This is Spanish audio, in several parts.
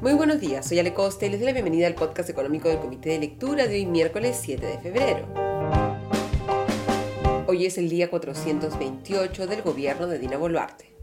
Muy buenos días, soy Ale Costa y les doy la bienvenida al podcast económico del Comité de Lectura de hoy miércoles 7 de febrero. Hoy es el día 428 del gobierno de Dina Boluarte.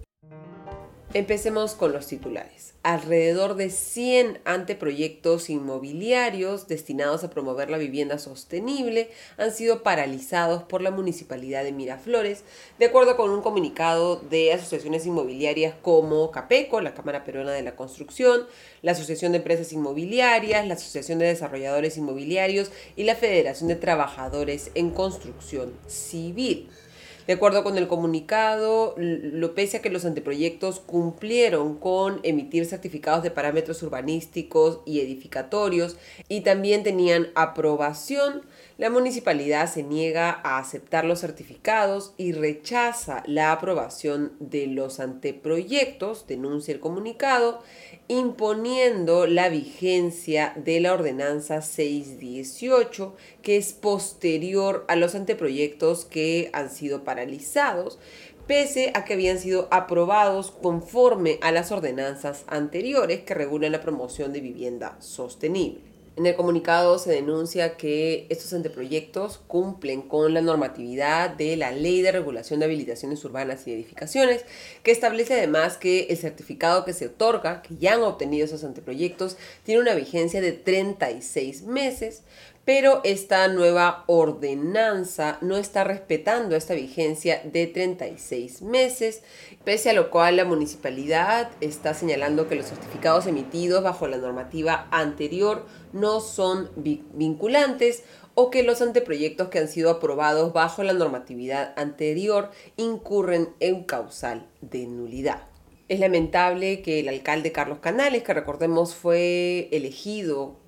Empecemos con los titulares. Alrededor de 100 anteproyectos inmobiliarios destinados a promover la vivienda sostenible han sido paralizados por la Municipalidad de Miraflores, de acuerdo con un comunicado de asociaciones inmobiliarias como CAPECO, la Cámara Peruana de la Construcción, la Asociación de Empresas Inmobiliarias, la Asociación de Desarrolladores Inmobiliarios y la Federación de Trabajadores en Construcción Civil. De acuerdo con el comunicado, lo pese a que los anteproyectos cumplieron con emitir certificados de parámetros urbanísticos y edificatorios y también tenían aprobación, la municipalidad se niega a aceptar los certificados y rechaza la aprobación de los anteproyectos, denuncia el comunicado, imponiendo la vigencia de la ordenanza 618, que es posterior a los anteproyectos que han sido paralizados, pese a que habían sido aprobados conforme a las ordenanzas anteriores que regulan la promoción de vivienda sostenible. En el comunicado se denuncia que estos anteproyectos cumplen con la normatividad de la Ley de Regulación de Habilitaciones Urbanas y Edificaciones, que establece además que el certificado que se otorga, que ya han obtenido esos anteproyectos, tiene una vigencia de 36 meses, pero esta nueva ordenanza no está respetando esta vigencia de 36 meses, pese a lo cual la municipalidad está señalando que los certificados emitidos bajo la normativa anterior no son vinculantes o que los anteproyectos que han sido aprobados bajo la normatividad anterior incurren en causal de nulidad. Es lamentable que el alcalde Carlos Canales, que recordemos fue elegido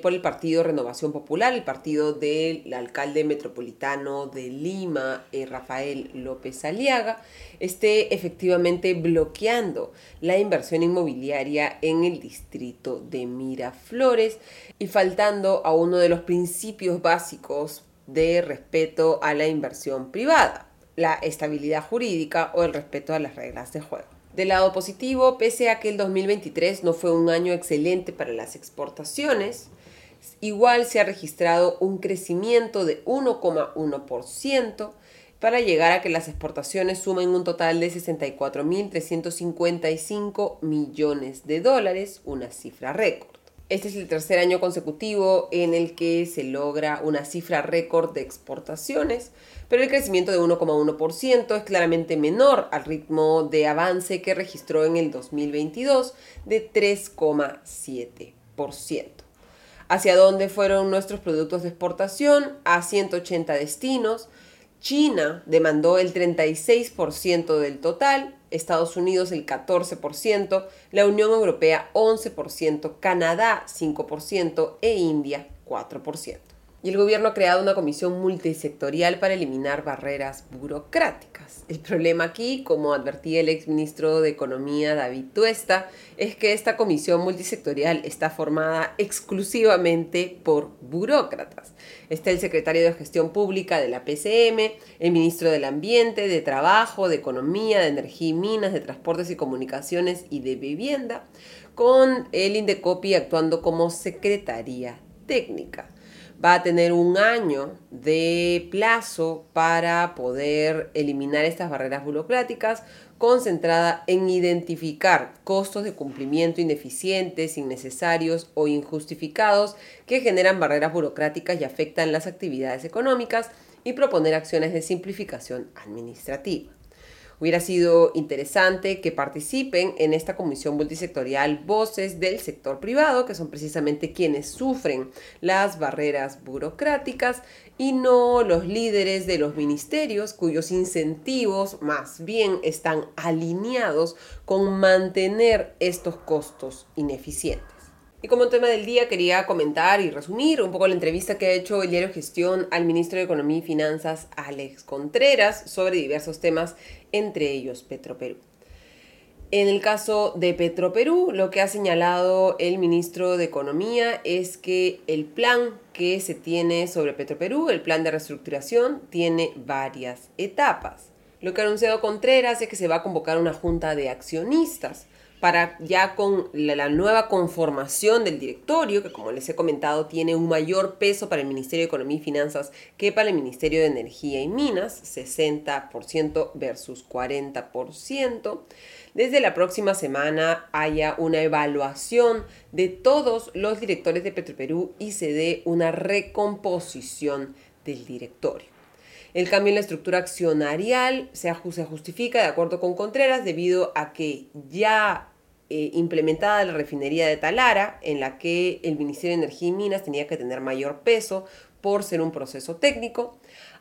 por el partido Renovación Popular, el partido del alcalde metropolitano de Lima, eh, Rafael López Aliaga, esté efectivamente bloqueando la inversión inmobiliaria en el distrito de Miraflores y faltando a uno de los principios básicos de respeto a la inversión privada, la estabilidad jurídica o el respeto a las reglas de juego. Del lado positivo, pese a que el 2023 no fue un año excelente para las exportaciones, igual se ha registrado un crecimiento de 1,1% para llegar a que las exportaciones sumen un total de 64.355 millones de dólares, una cifra récord. Este es el tercer año consecutivo en el que se logra una cifra récord de exportaciones, pero el crecimiento de 1,1% es claramente menor al ritmo de avance que registró en el 2022 de 3,7%. ¿Hacia dónde fueron nuestros productos de exportación? A 180 destinos. China demandó el 36% del total, Estados Unidos el 14%, la Unión Europea 11%, Canadá 5% e India 4% y el gobierno ha creado una comisión multisectorial para eliminar barreras burocráticas. El problema aquí, como advertía el exministro de Economía David Tuesta, es que esta comisión multisectorial está formada exclusivamente por burócratas. Está el secretario de Gestión Pública de la PCM, el ministro del Ambiente, de Trabajo, de Economía, de Energía y Minas, de Transportes y Comunicaciones y de Vivienda, con el Indecopi actuando como secretaría técnica va a tener un año de plazo para poder eliminar estas barreras burocráticas, concentrada en identificar costos de cumplimiento ineficientes, innecesarios o injustificados que generan barreras burocráticas y afectan las actividades económicas y proponer acciones de simplificación administrativa. Hubiera sido interesante que participen en esta comisión multisectorial voces del sector privado, que son precisamente quienes sufren las barreras burocráticas, y no los líderes de los ministerios cuyos incentivos más bien están alineados con mantener estos costos ineficientes. Y como tema del día quería comentar y resumir un poco la entrevista que ha hecho el diario Gestión al ministro de Economía y Finanzas, Alex Contreras, sobre diversos temas, entre ellos Petroperú. En el caso de Petroperú, lo que ha señalado el ministro de Economía es que el plan que se tiene sobre Petroperú, el plan de reestructuración, tiene varias etapas. Lo que ha anunciado Contreras es que se va a convocar una junta de accionistas para ya con la, nueva conformación del directorio, que como les he comentado tiene un mayor peso para el Ministerio de Economía y Finanzas que para el Ministerio de Energía y Minas, 60% versus 40%. Desde la próxima semana haya una evaluación de todos los directores de Petroperú y se dé una recomposición del directorio. El cambio en la estructura accionarial se, justifica, de acuerdo con Contreras, debido a que ya eh, implementada la refinería de Talara, en la que el Ministerio de Energía y Minas tenía que tener mayor peso por ser un proceso técnico.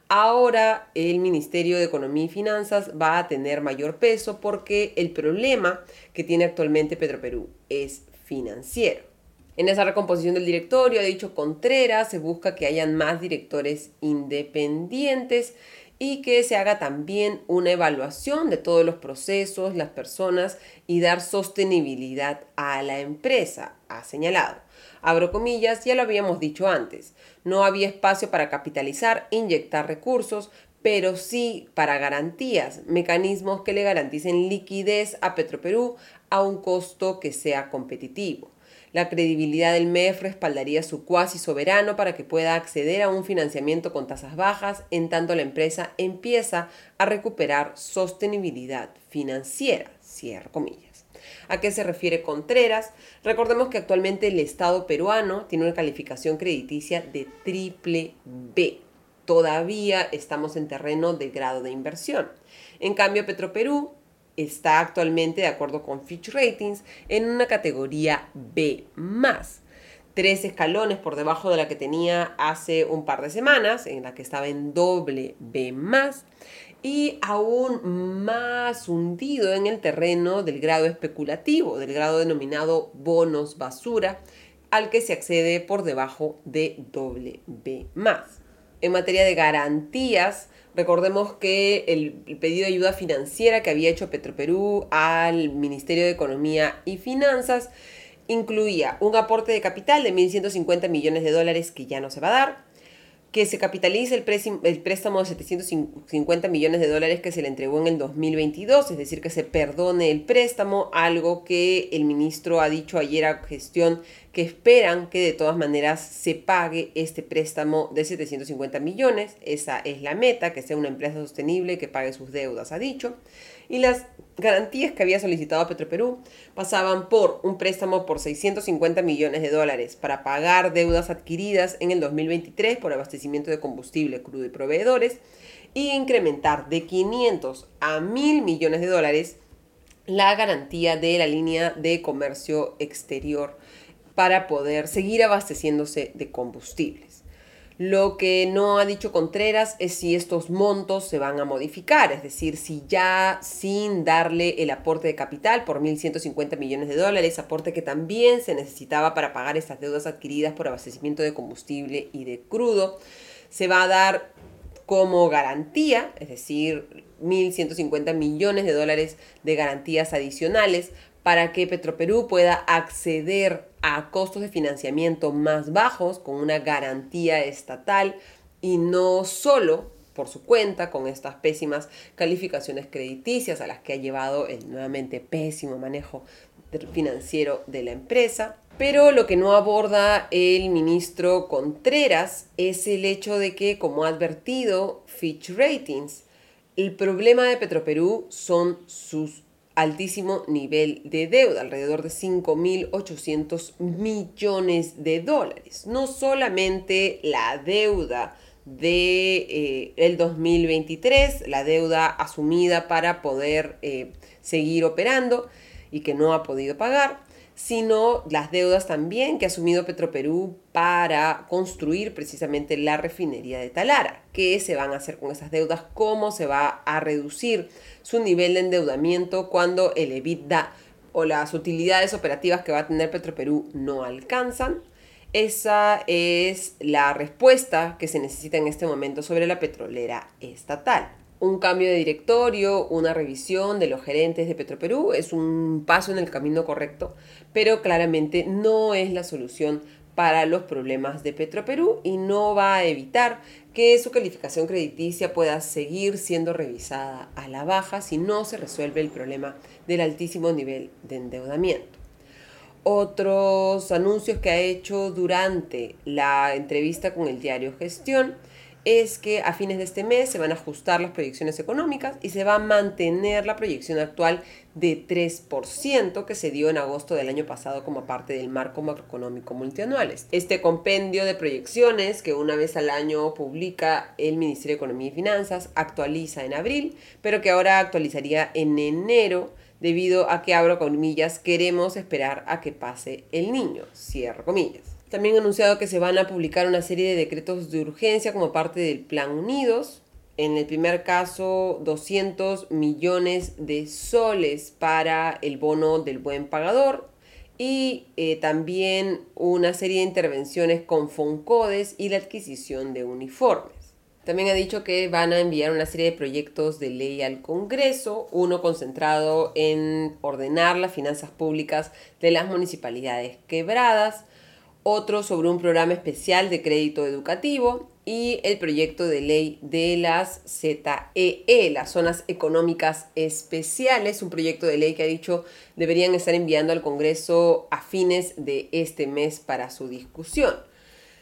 Ahora el Ministerio de Economía y Finanzas va a tener mayor peso porque el problema que tiene actualmente Petroperú es financiero. En esa recomposición del directorio, ha dicho Contreras, se busca que hayan más directores independientes y que se haga también una evaluación de todos los procesos, las personas y dar sostenibilidad a la empresa, ha señalado. Abro comillas, ya lo habíamos dicho antes, no había espacio para capitalizar, inyectar recursos, pero sí para garantías, mecanismos que le garanticen liquidez a Petroperú a un costo que sea competitivo. La credibilidad del MEF respaldaría su cuasi soberano para que pueda acceder a un financiamiento con tasas bajas, en tanto la empresa empieza a recuperar sostenibilidad financiera. Cierro comillas. ¿A qué se refiere Contreras? Recordemos que actualmente el Estado peruano tiene una calificación crediticia de triple B. Todavía estamos en terreno de grado de inversión. En cambio, Petroperú está actualmente, de acuerdo con Fitch Ratings, en una categoría B tres escalones por debajo de la que tenía hace un par de semanas, en la que estaba en doble B y aún más hundido en el terreno del grado especulativo, del grado denominado bonos basura, al que se accede por debajo de doble B En materia de garantías, Recordemos que el, pedido de ayuda financiera que había hecho Petroperú al Ministerio de Economía y Finanzas incluía un aporte de capital de 1.150 millones de dólares que ya no se va a dar, que se capitalice el, préstamo de 750 millones de dólares que se le entregó en el 2022, es decir, que se perdone el préstamo, algo que el ministro ha dicho ayer a gestión que esperan que de todas maneras se pague este préstamo de 750 millones. Esa es la meta, que sea una empresa sostenible que pague sus deudas, ha dicho. Y las garantías que había solicitado Petroperú pasaban por un préstamo por 650 millones de dólares para pagar deudas adquiridas en el 2023 por abastecimiento de combustible crudo y proveedores y incrementar de 500 a 1000 millones de dólares la garantía de la línea de comercio exterior para poder seguir abasteciéndose de combustibles. Lo que no ha dicho Contreras es si estos montos se van a modificar, es decir, si ya sin darle el aporte de capital por 1.150 millones de dólares, aporte que también se necesitaba para pagar estas deudas adquiridas por abastecimiento de combustible y de crudo, se va a dar como garantía, es decir, 1.150 millones de dólares de garantías adicionales para que Petroperú pueda acceder a costos de financiamiento más bajos con una garantía estatal y no solo por su cuenta con estas pésimas calificaciones crediticias a las que ha llevado el nuevamente pésimo manejo financiero de la empresa. Pero lo que no aborda el ministro Contreras es el hecho de que, como ha advertido Fitch Ratings, el problema de Petroperú son sus altísimo nivel de deuda, alrededor de 5.800 millones de dólares. No solamente la deuda de eh, el 2023, la deuda asumida para poder eh, seguir operando y que no ha podido pagar, sino las deudas también que ha asumido Petroperú para construir precisamente la refinería de Talara. ¿Qué se van a hacer con esas deudas? ¿Cómo se va a reducir su nivel de endeudamiento cuando el EBITDA o las utilidades operativas que va a tener Petroperú no alcanzan? Esa es la respuesta que se necesita en este momento sobre la petrolera estatal un cambio de directorio, una revisión de los gerentes de Petroperú es un paso en el camino correcto, pero claramente no es la solución para los problemas de Petroperú y no va a evitar que su calificación crediticia pueda seguir siendo revisada a la baja si no se resuelve el problema del altísimo nivel de endeudamiento. Otros anuncios que ha hecho durante la entrevista con el diario Gestión es que a fines de este mes se van a ajustar las proyecciones económicas y se va a mantener la proyección actual de 3% que se dio en agosto del año pasado como parte del marco macroeconómico multianuales. Este compendio de proyecciones que una vez al año publica el Ministerio de Economía y Finanzas actualiza en abril, pero que ahora actualizaría en enero debido a que, abro comillas, queremos esperar a que pase el niño, cierro comillas. También ha anunciado que se van a publicar una serie de decretos de urgencia como parte del Plan Unidos. En el primer caso, 200 millones de soles para el bono del buen pagador y eh, también una serie de intervenciones con Foncodes y la adquisición de uniformes. También ha dicho que van a enviar una serie de proyectos de ley al Congreso, uno concentrado en ordenar las finanzas públicas de las municipalidades quebradas, otro sobre un programa especial de crédito educativo y el proyecto de ley de las ZEE, las zonas económicas especiales, un proyecto de ley que ha dicho deberían estar enviando al Congreso a fines de este mes para su discusión.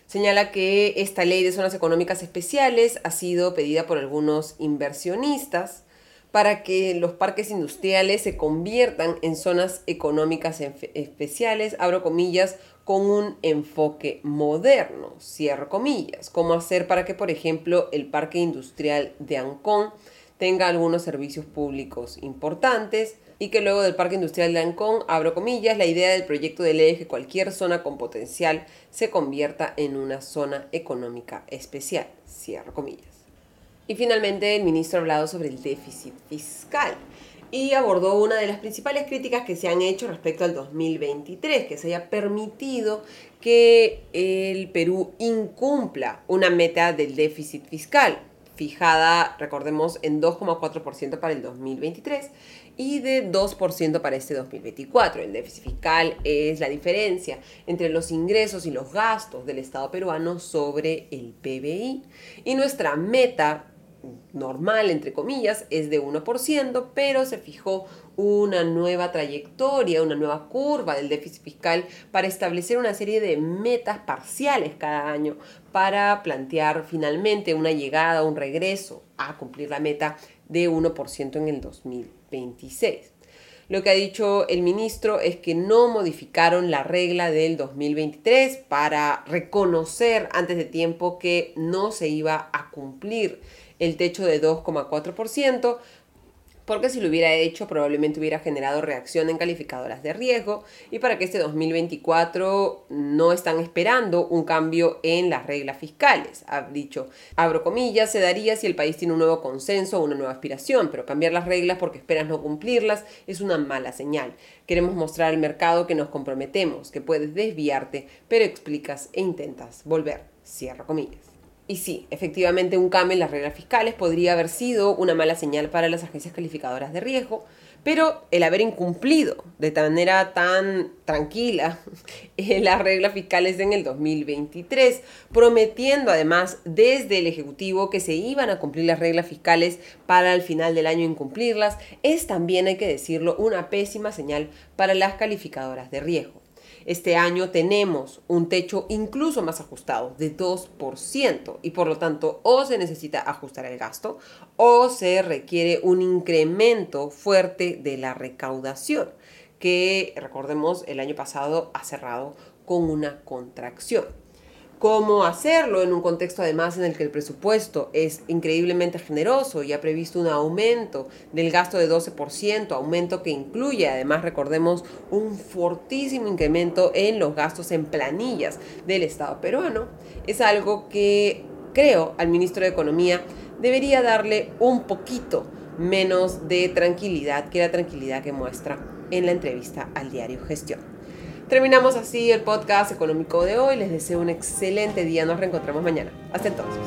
Señala que esta ley de zonas económicas especiales ha sido pedida por algunos inversionistas para que los parques industriales se conviertan en zonas económicas especiales, abro comillas, con un enfoque moderno, cierro comillas. ¿Cómo hacer para que, por ejemplo, el parque industrial de Ancón tenga algunos servicios públicos importantes? Y que luego del parque industrial de Ancón, abro comillas, la idea del proyecto de ley es que cualquier zona con potencial se convierta en una zona económica especial, cierro comillas. Y finalmente el ministro ha hablado sobre el déficit fiscal y abordó una de las principales críticas que se han hecho respecto al 2023, que se haya permitido que el Perú incumpla una meta del déficit fiscal, fijada, recordemos, en 2,4% para el 2023 y de 2% para este 2024. El déficit fiscal es la diferencia entre los ingresos y los gastos del Estado peruano sobre el PBI. Y nuestra meta normal, entre comillas, es de 1%, pero se fijó una nueva trayectoria, una nueva curva del déficit fiscal para establecer una serie de metas parciales cada año para plantear finalmente una llegada, un regreso a cumplir la meta de 1% en el 2026. Lo que ha dicho el ministro es que no modificaron la regla del 2023 para reconocer antes de tiempo que no se iba a cumplir el techo de 2,4%, porque si lo hubiera hecho probablemente hubiera generado reacción en calificadoras de riesgo y para que este 2024 no están esperando un cambio en las reglas fiscales. Ha dicho, abro comillas, se daría si el país tiene un nuevo consenso o una nueva aspiración, pero cambiar las reglas porque esperas no cumplirlas es una mala señal. Queremos mostrar al mercado que nos comprometemos, que puedes desviarte, pero explicas e intentas volver. Cierro comillas. Y sí, efectivamente un cambio en las reglas fiscales podría haber sido una mala señal para las agencias calificadoras de riesgo, pero el haber incumplido de manera tan tranquila las reglas fiscales en el 2023, prometiendo además desde el Ejecutivo que se iban a cumplir las reglas fiscales para al final del año incumplirlas, es también, hay que decirlo, una pésima señal para las calificadoras de riesgo. Este año tenemos un techo incluso más ajustado de 2% y por lo tanto o se necesita ajustar el gasto o se requiere un incremento fuerte de la recaudación que recordemos el año pasado ha cerrado con una contracción cómo hacerlo en un contexto además en el que el presupuesto es increíblemente generoso y ha previsto un aumento del gasto de 12%, aumento que incluye además, recordemos, un fortísimo incremento en los gastos en planillas del Estado peruano, es algo que creo al ministro de Economía debería darle un poquito menos de tranquilidad que la tranquilidad que muestra en la entrevista al diario Gestión. Terminamos así el podcast económico de hoy. Les deseo un excelente día. Nos reencontramos mañana. Hasta entonces.